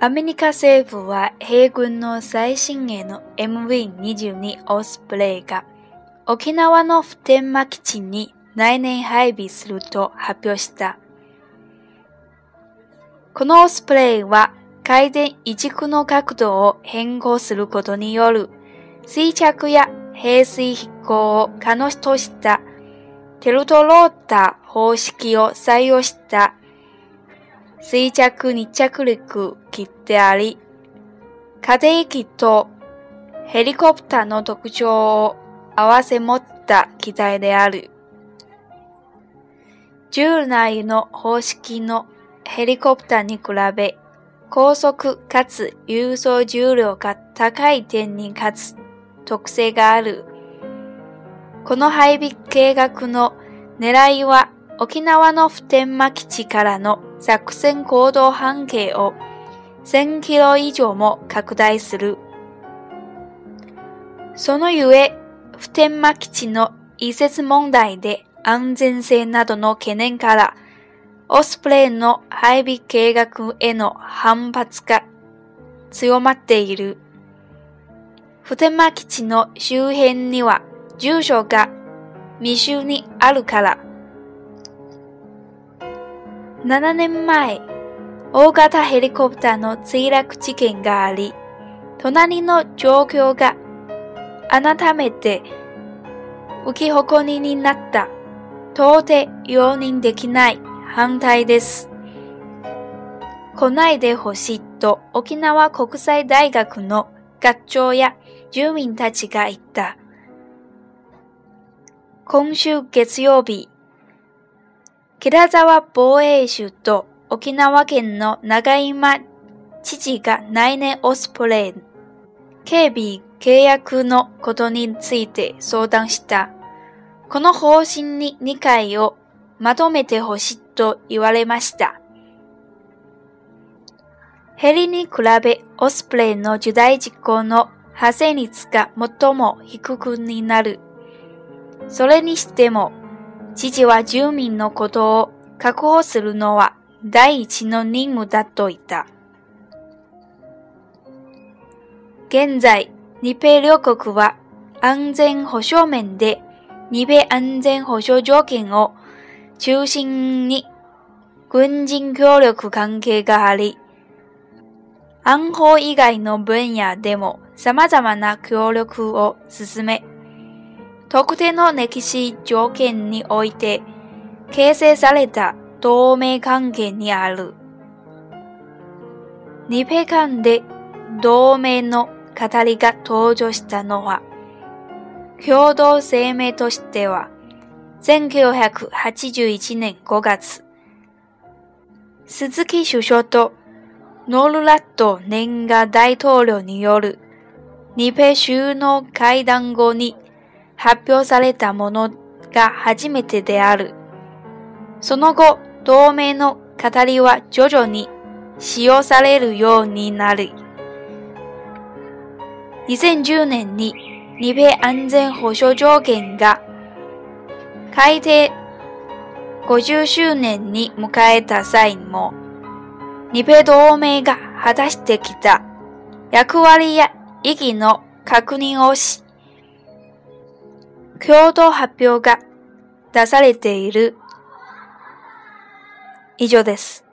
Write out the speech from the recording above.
アメリカ政府は米軍の最新鋭の MV22 オスプレイが沖縄の普天間基地に来年配備すると発表した。このオスプレイは回転移軸の角度を変更することによる垂着や平水飛行を可能としたテルトローター方式を採用した垂着日着陸機であり、家庭機とヘリコプターの特徴を合わせ持った機体である。従来の方式のヘリコプターに比べ、高速かつ輸送重量が高い点にかつ特性がある。この配備計画の狙いは沖縄の普天間基地からの作戦行動半径を1000キロ以上も拡大する。そのゆえ、普天間基地の移設問題で安全性などの懸念から、オスプレイの配備計画への反発が強まっている。普天間基地の周辺には住所が密集にあるから、7年前、大型ヘリコプターの墜落事件があり、隣の状況が改めて浮き誇りになった。到底容認できない反対です。来ないでほしいと沖縄国際大学の学長や住民たちが言った。今週月曜日、北沢防衛州と沖縄県の長今知事が来年オスプレイ警備契約のことについて相談した。この方針に理解をまとめてほしいと言われました。ヘリに比べオスプレイの受大実行の発生率が最も低くになる。それにしても知事は住民のことを確保するのは第一の任務だと言った。現在、日米両国は安全保障面で日米安全保障条件を中心に軍人協力関係があり、安保以外の分野でも様々な協力を進め、特定の歴史条件において形成された同盟関係にある。日米間で同盟の語りが登場したのは、共同声明としては、1981年5月、鈴木首相とノルラット年賀大統領による日米首脳会談後に発表されたものが初めてである。その後、同盟の語りは徐々に使用されるようになり、2010年に日米安全保障条件が改定50周年に迎えた際も、日米同盟が果たしてきた役割や意義の確認をし、共同発表が出されている以上です。